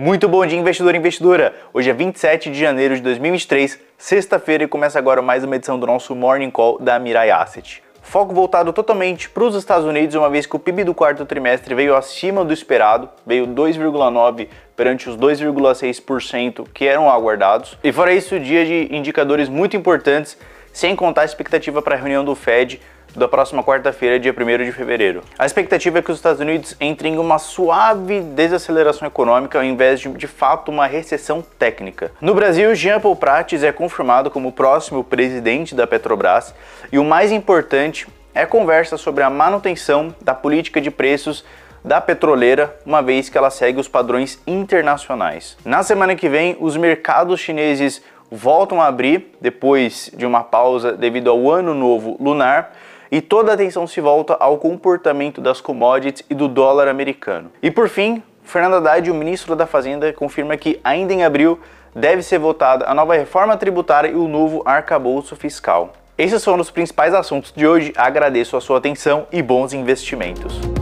Muito bom dia, investidor e investidora! Hoje é 27 de janeiro de 2023, sexta-feira, e começa agora mais uma edição do nosso Morning Call da Mirai Asset. Foco voltado totalmente para os Estados Unidos, uma vez que o PIB do quarto trimestre veio acima do esperado, veio 2,9% perante os 2,6% que eram aguardados. E fora isso, dia de indicadores muito importantes, sem contar a expectativa para a reunião do Fed da próxima quarta-feira, dia 1 de fevereiro. A expectativa é que os Estados Unidos entrem em uma suave desaceleração econômica ao invés de, de fato, uma recessão técnica. No Brasil, Jean Paul Prates é confirmado como o próximo presidente da Petrobras e o mais importante é conversa sobre a manutenção da política de preços da petroleira, uma vez que ela segue os padrões internacionais. Na semana que vem, os mercados chineses voltam a abrir depois de uma pausa devido ao ano novo lunar e toda a atenção se volta ao comportamento das commodities e do dólar americano. E por fim, Fernando Haddad, o ministro da Fazenda, confirma que ainda em abril deve ser votada a nova reforma tributária e o novo arcabouço fiscal. Esses foram os principais assuntos de hoje. Agradeço a sua atenção e bons investimentos.